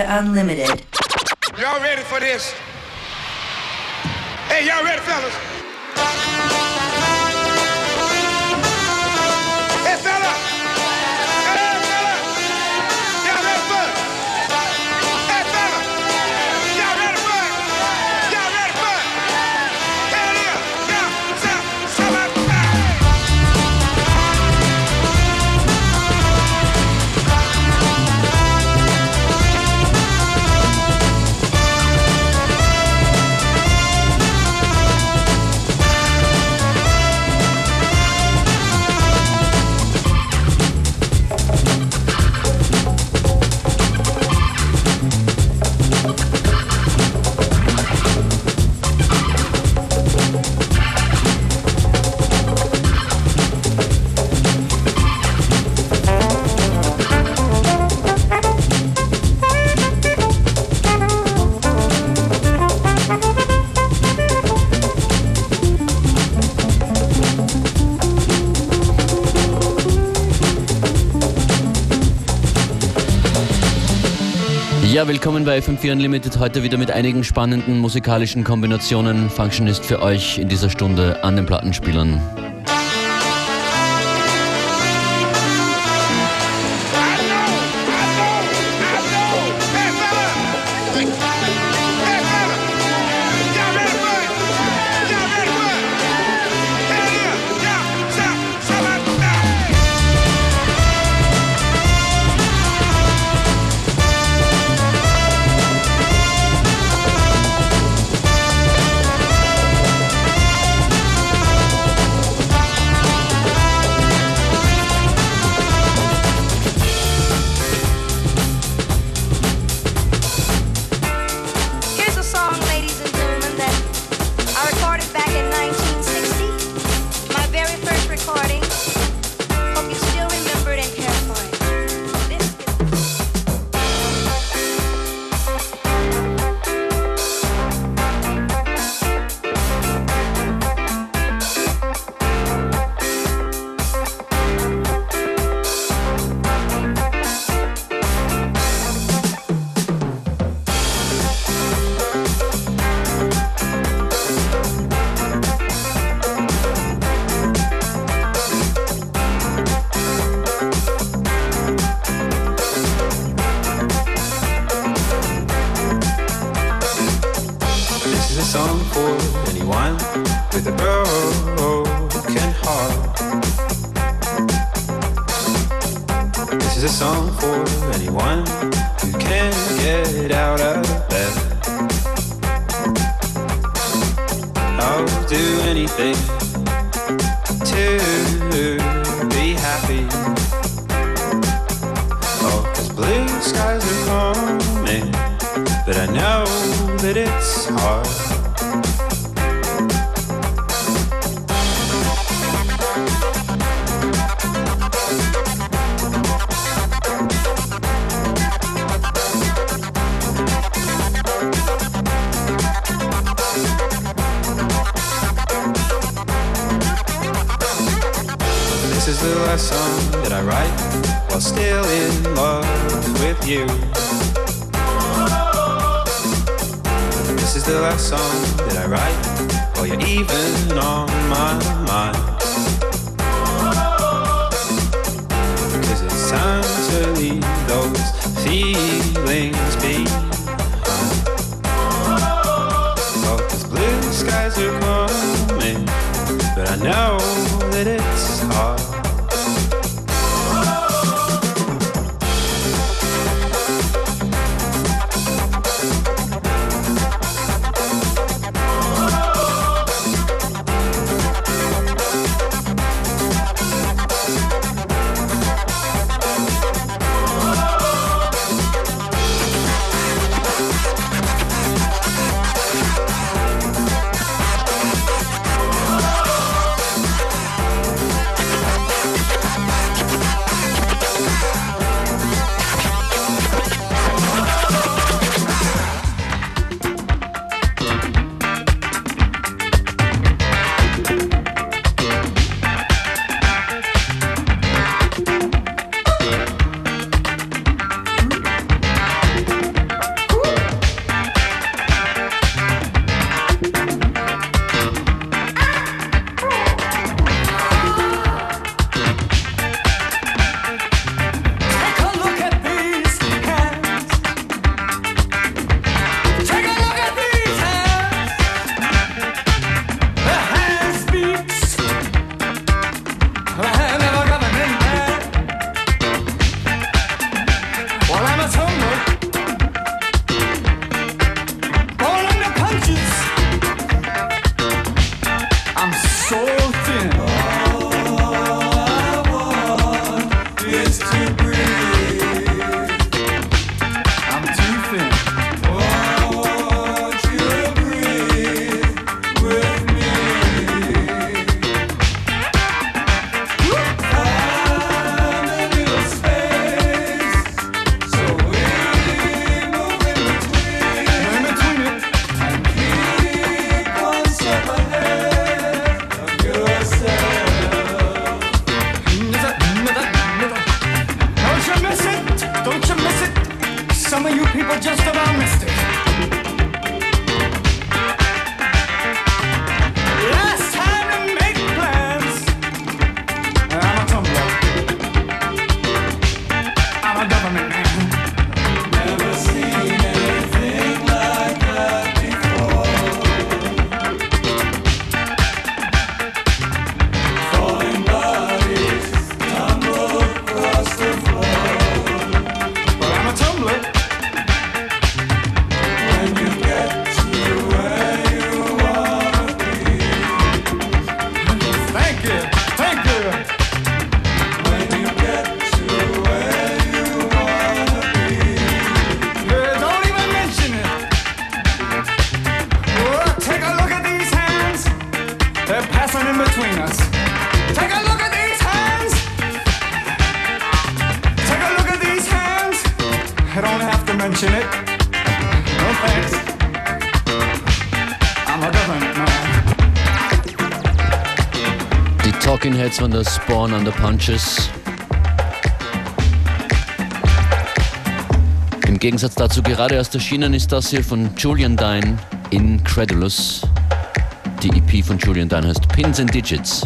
Unlimited. Y'all ready for this? Hey, y'all ready, fellas? Ja, willkommen bei FM4 Unlimited. Heute wieder mit einigen spannenden musikalischen Kombinationen. Functionist für euch in dieser Stunde an den Plattenspielern. This is the last song that I write while still in love with you. Is the last song that I write while you're even on my mind. Cause it's time to leave those feelings behind. Oh, cause blue skies are coming, but I know von der Spawn on the Punches. Im Gegensatz dazu gerade erst erschienen ist das hier von Julian Dine, Incredulous. Die EP von Julian Dine heißt Pins and Digits.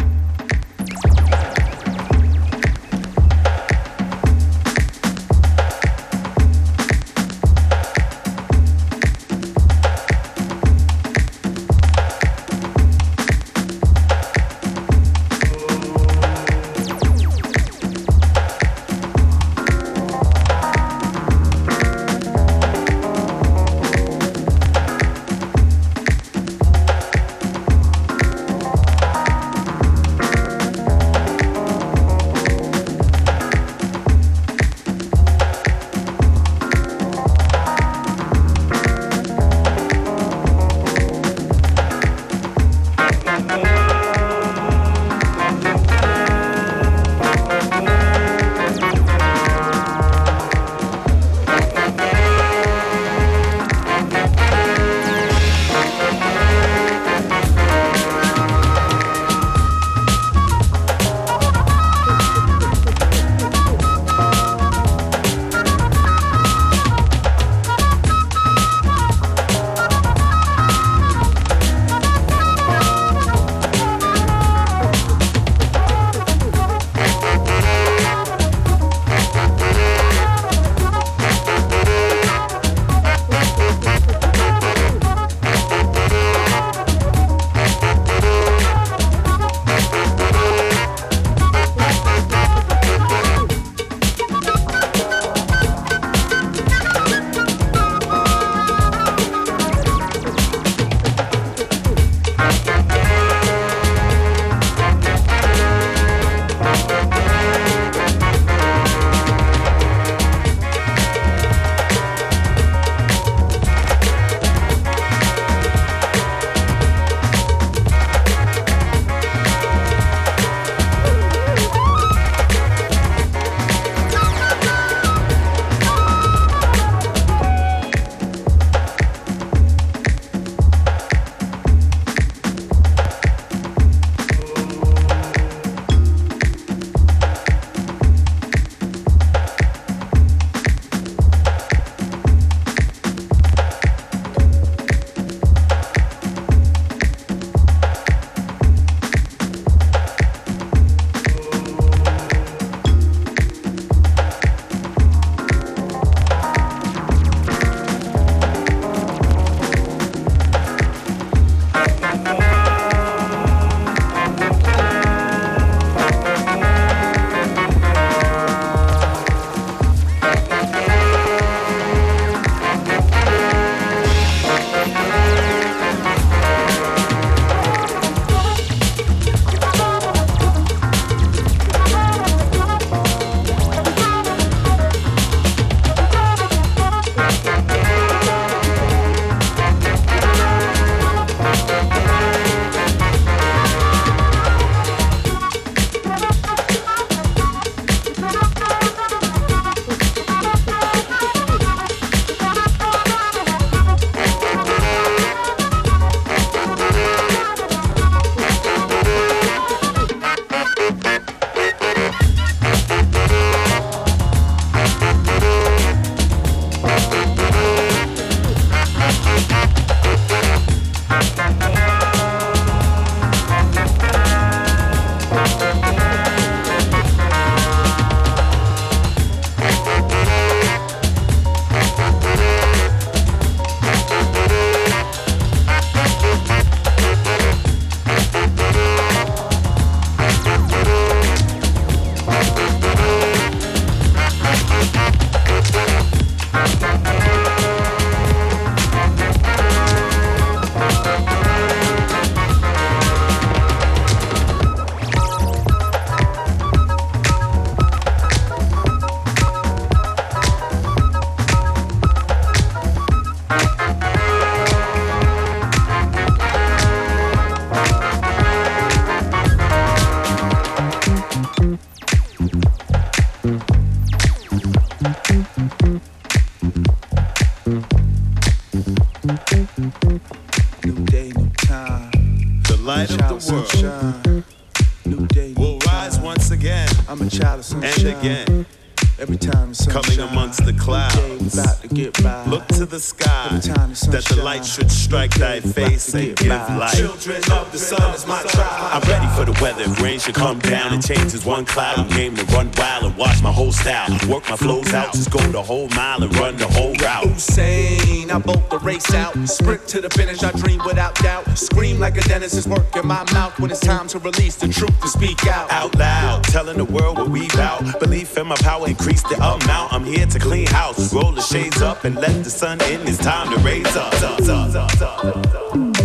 About to face give by. Children of the sun is my tribe. I'm ready for the weather. If rain should come down and change changes one cloud. I'm game to run wild and watch my whole style. Work my flows out, just go the whole mile and run the whole route. Hussein, I bolt the race out. Sprint to the finish, I dream without doubt. Scream like a dentist is working my mouth when it's time to release the truth to speak out. Out loud, telling the world what we bout. Belief in my power, increase the amount. I'm here to clean house. Roll the shades up and let the sun in. It's time to raise up. up, up, up, up, up.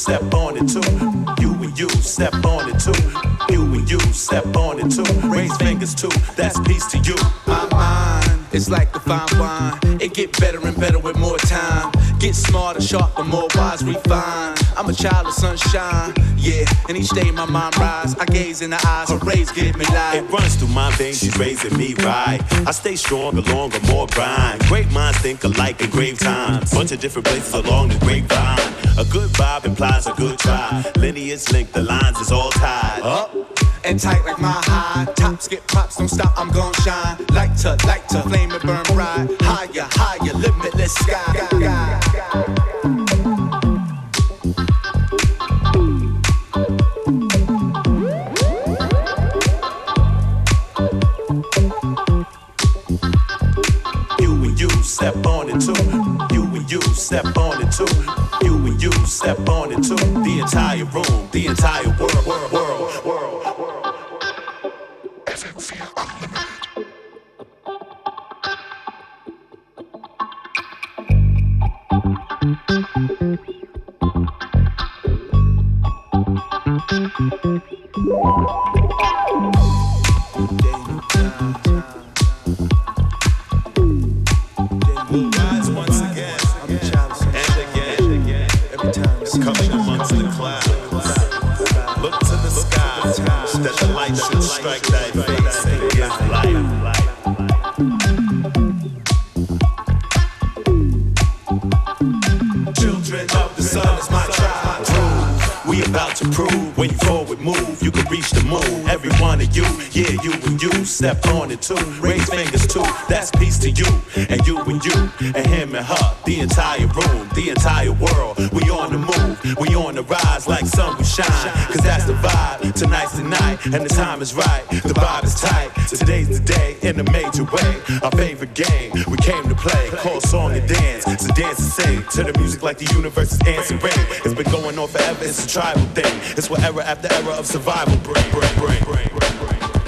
Step on it too. You and you step on it too. You and you step on it too. Raise fingers too. That's peace to you. My mind is like the fine wine. It get better and better with more time. Get smarter, sharper, more wise, refine. I'm a child of sunshine, yeah. And each day my mind rise. I gaze in the eyes, her rays give me light. It runs through my veins, she's raising me right. I stay stronger, longer, more grind. Great minds think alike in grave times. Bunch of different places along the grapevine. A good vibe implies a good try. Lineage linked, the lines is all tied. up and tight like my high. Tops get props, don't stop, I'm gon' shine. Light to light to flame and burn bright. Higher, higher, limitless sky. Step on it too. You and you step on it too. You and you step on it too. The entire room, the entire world, world, world, world, world. You, yeah, you and you step on it too. Raise fingers too, that's peace to you. And you and you, and him and her, the entire room, the entire world. We on the move, we on the rise like sun we shine. Cause that's the vibe, tonight's the night, and the time is right. The vibe is tight, today's the day in a major way. Our favorite game, we came to play, call song and dance. So dance and sing to the music like the universe is answering. It's been going on forever, it's a tribal thing. It's what era after era of survival bring, bring, bring, bring, bring, bring.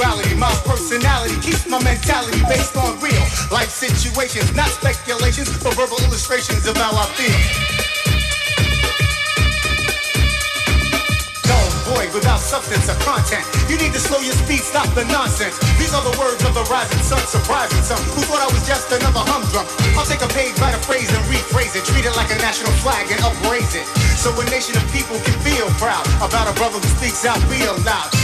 Actuality, my personality keeps my mentality based on real life situations, not speculations, but verbal illustrations of how I feel. Without substance or content. You need to slow your speed, stop the nonsense. These are the words of the rising sun, surprising some who thought I was just another humdrum. I'll take a page, write a phrase, and rephrase it. Treat it like a national flag and upraise it. So a nation of people can feel proud about a brother who speaks out real loud.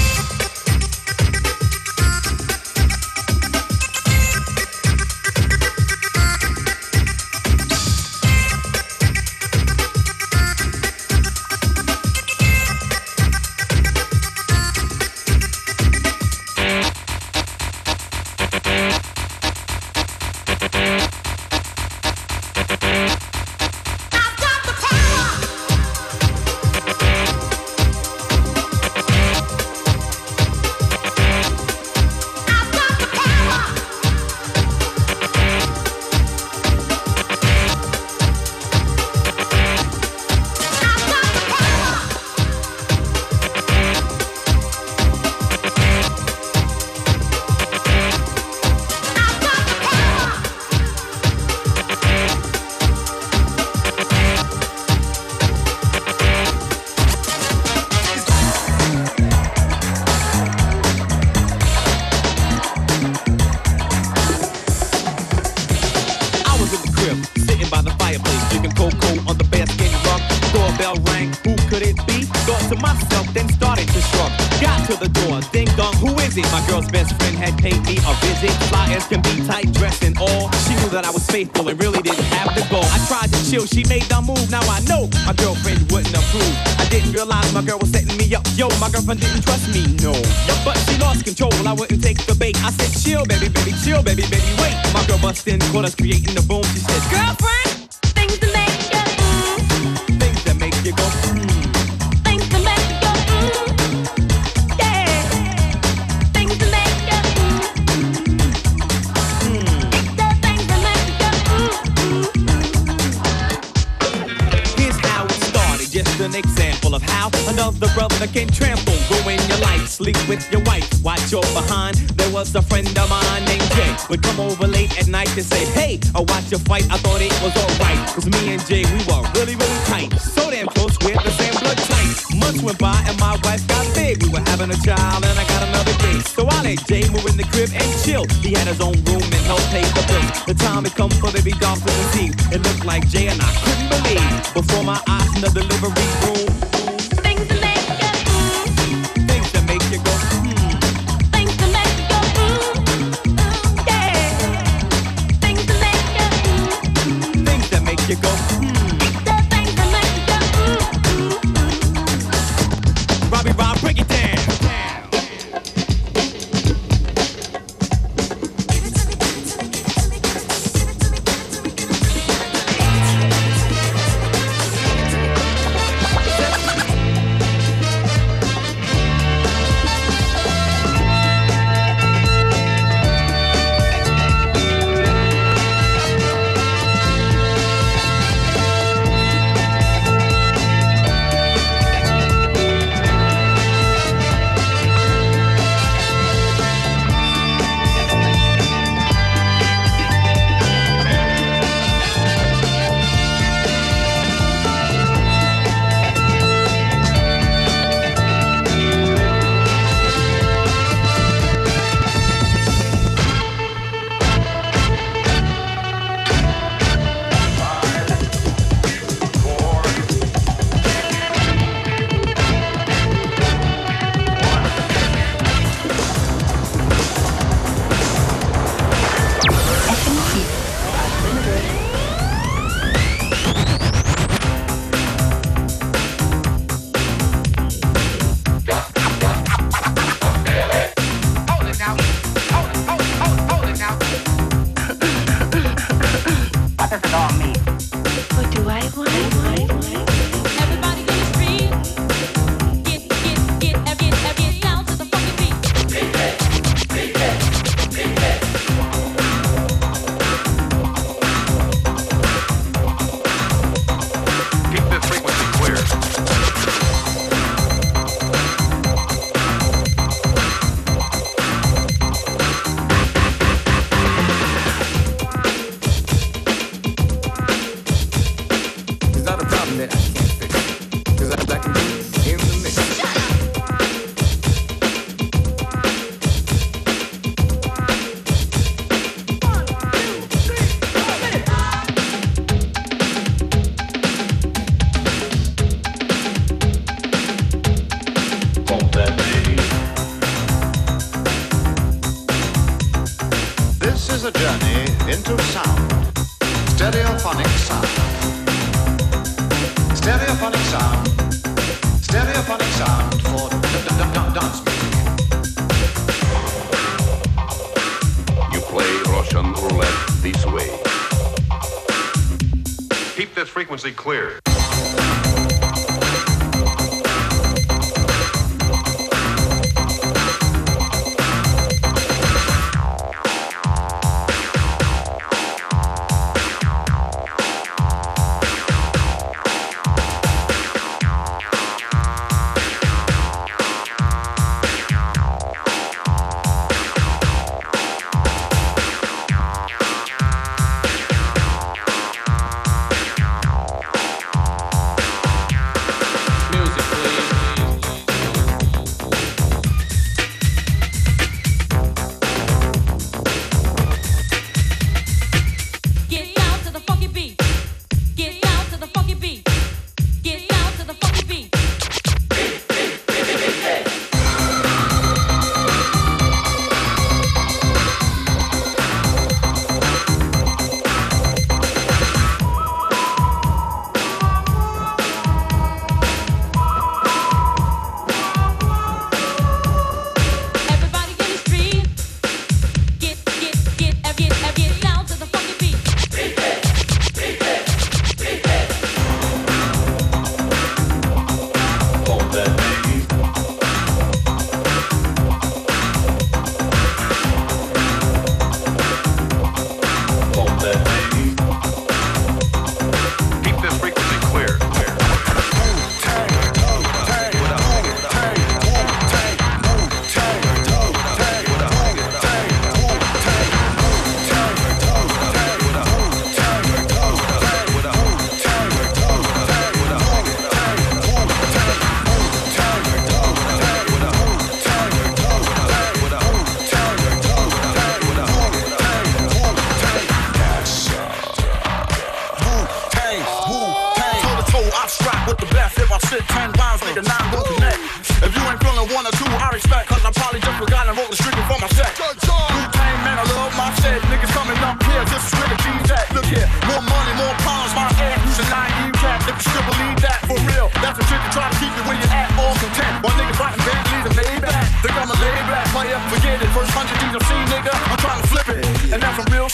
My girl's best friend had paid me a visit. Fly as can be, tight dressed and all. She knew that I was faithful and really didn't have to go. I tried to chill, she made the move. Now I know my girlfriend wouldn't approve. I didn't realize my girl was setting me up. Yo, my girlfriend didn't trust me, no. But she lost control, I wouldn't take the bait. I said, chill, baby, baby, chill, baby, baby, wait. My girl bust in, caught us creating the boom. She said, Girlfriend, another brother can trample, ruin your life, sleep with your wife, watch your behind. There was a friend of mine named Jay, would come over late at night to say, Hey, I watch your fight. I thought it was alright, cause me and Jay, we were really, really tight. So damn close, we're the same blood type. Months went by and my wife got big. We were having a child and I got another kid. So I let Jay move in the crib and chill. He had his own room and helped pay the bills. The time had come for baby doll to receive. It looked like Jay and I couldn't believe. Before my eyes in the delivery room, clear.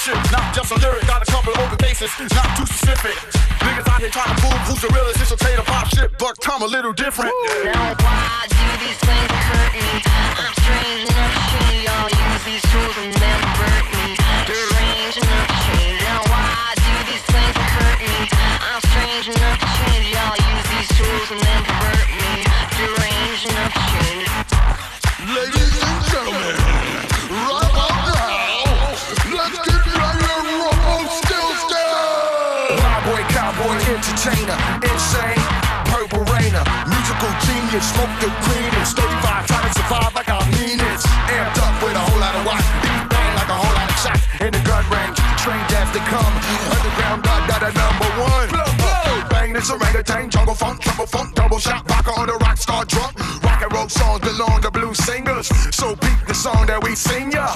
shit. Not just a lyric, got a couple open cases, not too specific. Niggas out here trying to prove who's the realest. It's a trade of pop shit, but come a little different. Now why do these things? convenience. Smoke your green, stay 35, trying to survive like I mean it. Amped up with a whole lot of watch, beat bang like a whole lot of shots in the gun range. Trained as to come, underground blood got a number one. Bang, blow, bang this orangutan, jungle funk, trouble funk, double shot, rocker on the rock star drunk. Rock and roll songs belong to blue singers, so beat the song that we sing ya.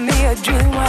Me a dream,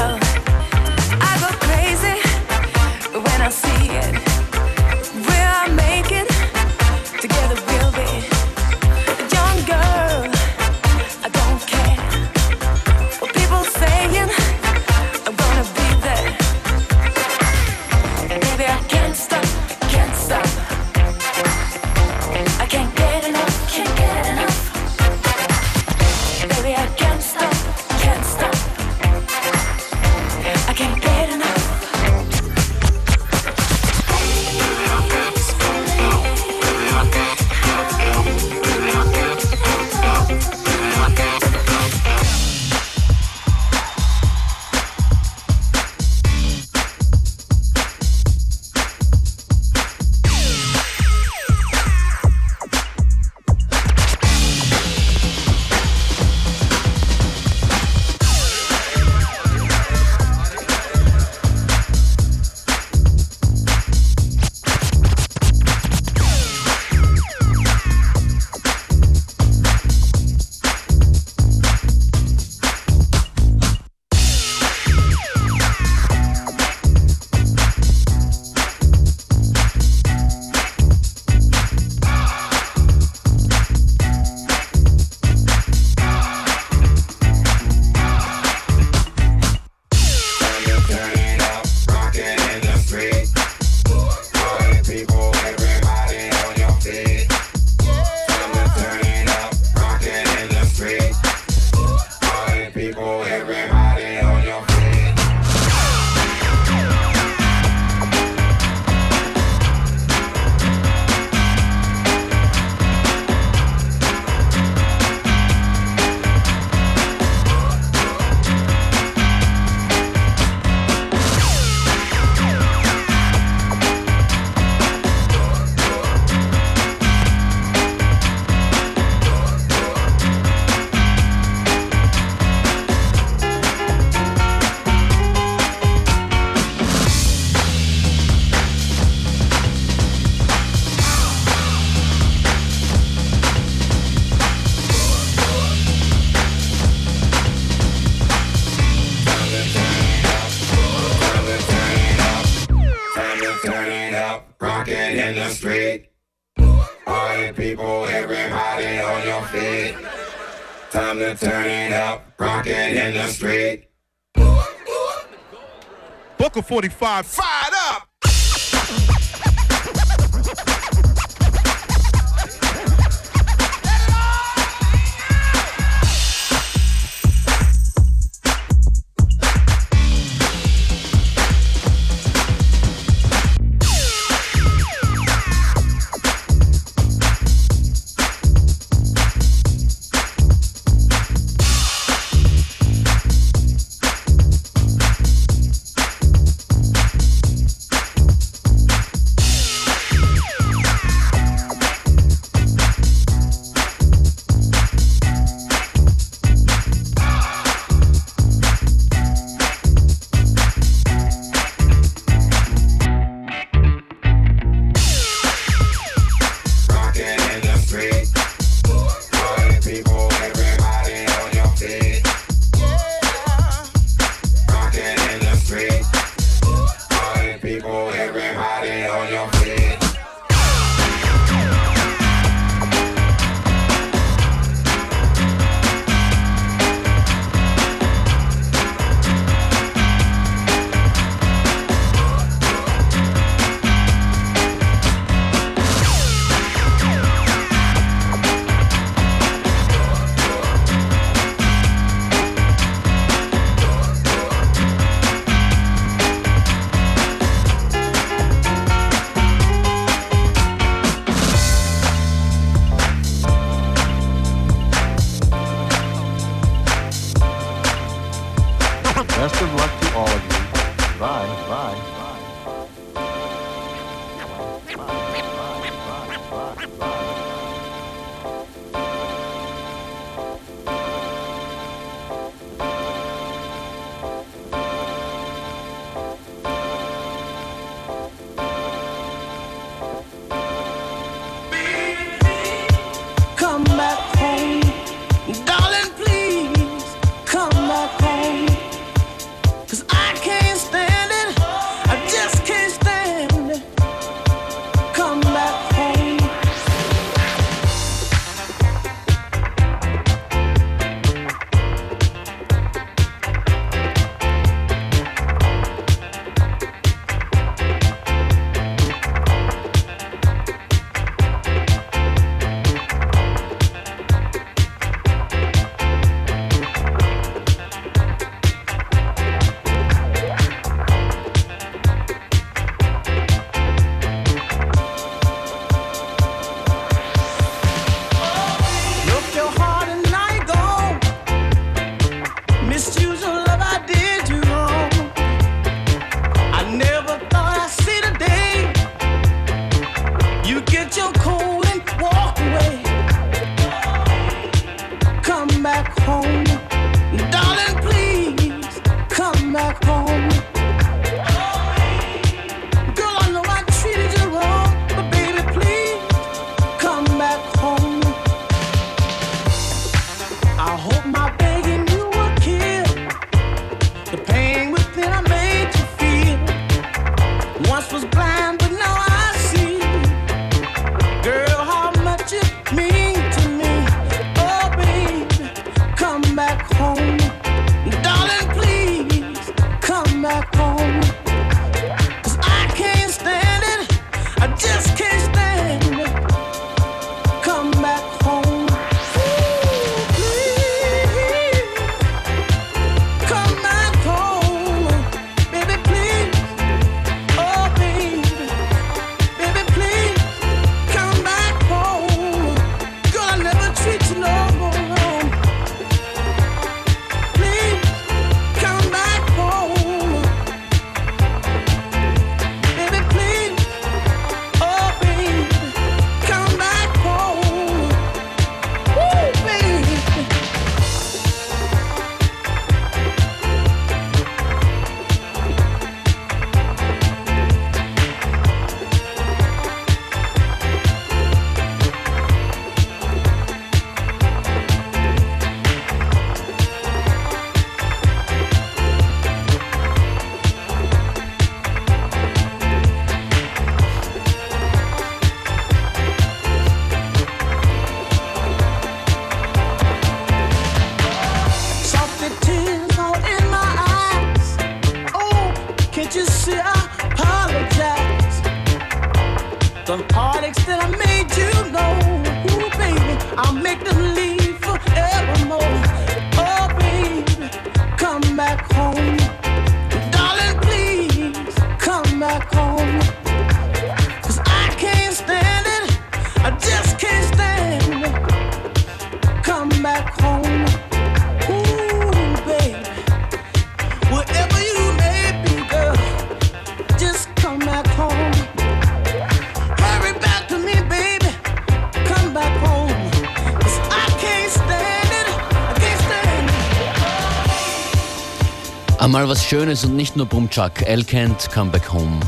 Einmal was Schönes und nicht nur Bumchuck. El Can't Come Back Home.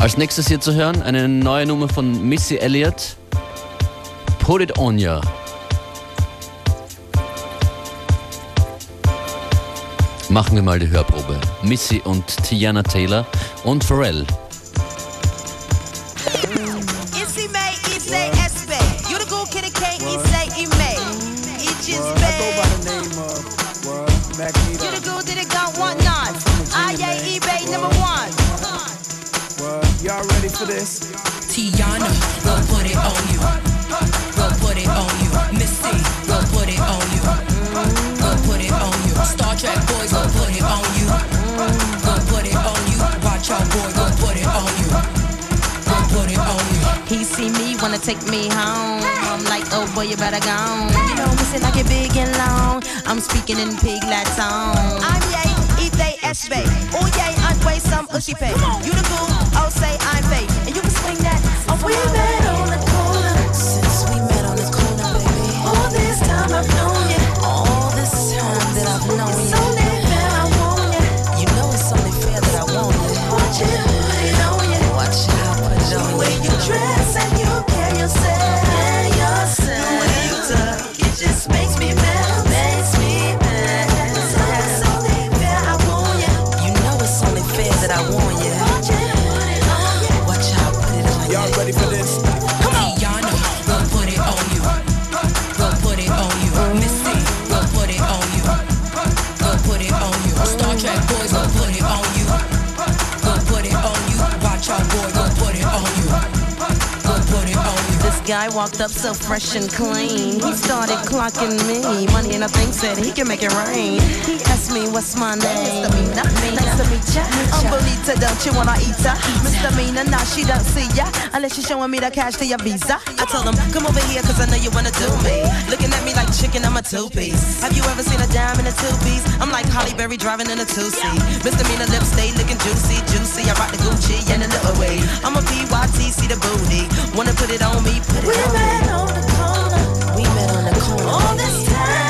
Als nächstes hier zu hören eine neue Nummer von Missy Elliott. Put It On Ya. Machen wir mal die Hörprobe. Missy und Tiana Taylor und Pharrell. Take me home. I'm like, oh boy, you better go. You know, me say like it big and long. I'm speaking in pig Latin. I'm yay, eat they SB. Oh yay, I weigh some ushy pay. You the cool, oh say I'm fake. And you can swing that. Oh, we walked up so fresh and clean. He started clocking me. Money and I think said he can make it rain. He asked me what's my name. Misdemeanor. Nice to meet ya. Umbelita, don't you wanna eat her? Misdemeanor, nah, she don't see ya. Unless you're showing me the cash to your visa. I told him, come over here, cause I know you wanna do me. Looking at me like chicken, I'm a two-piece. Have you ever seen a dime in a two-piece? I'm like Halle Berry driving in a two-seat. Misdemeanor lips stay looking juicy, juicy. I rock the Gucci and the little way. I'm a PYT, see the booty. Wanna put it on me, put it on We met on the corner. All this time,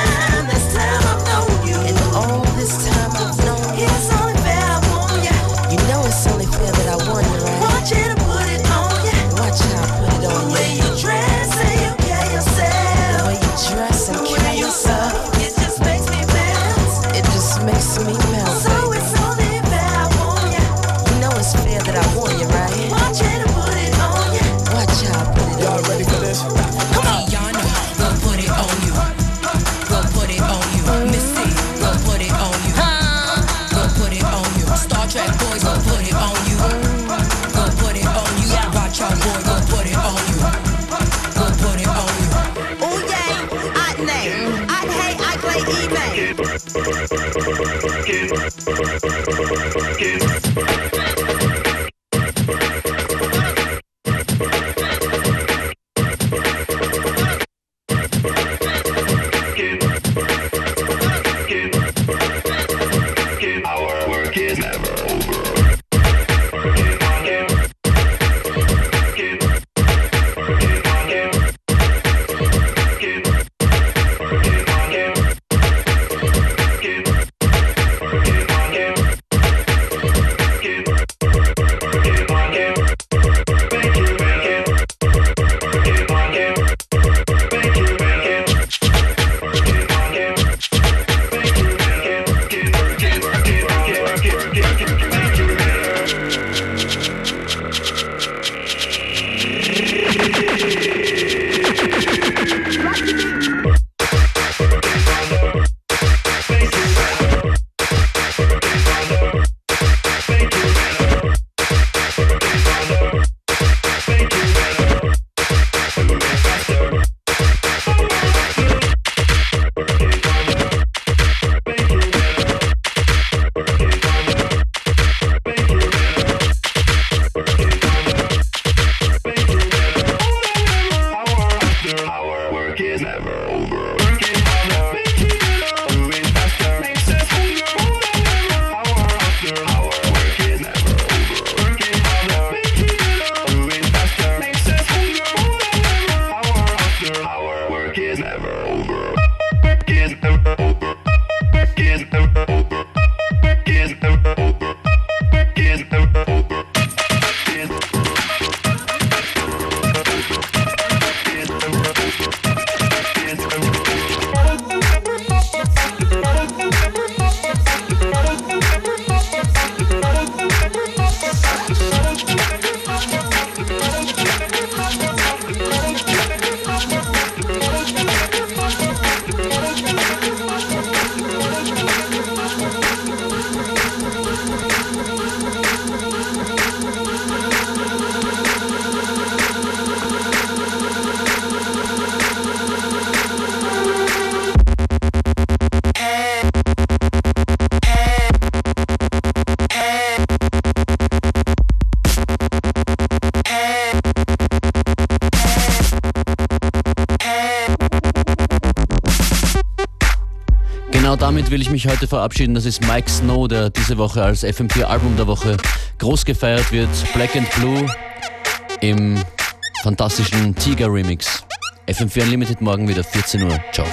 eBay. Our will ich mich heute verabschieden. Das ist Mike Snow, der diese Woche als FM4 Album der Woche groß gefeiert wird. Black and Blue im fantastischen Tiger Remix. FM4 Unlimited morgen wieder 14 Uhr. Ciao.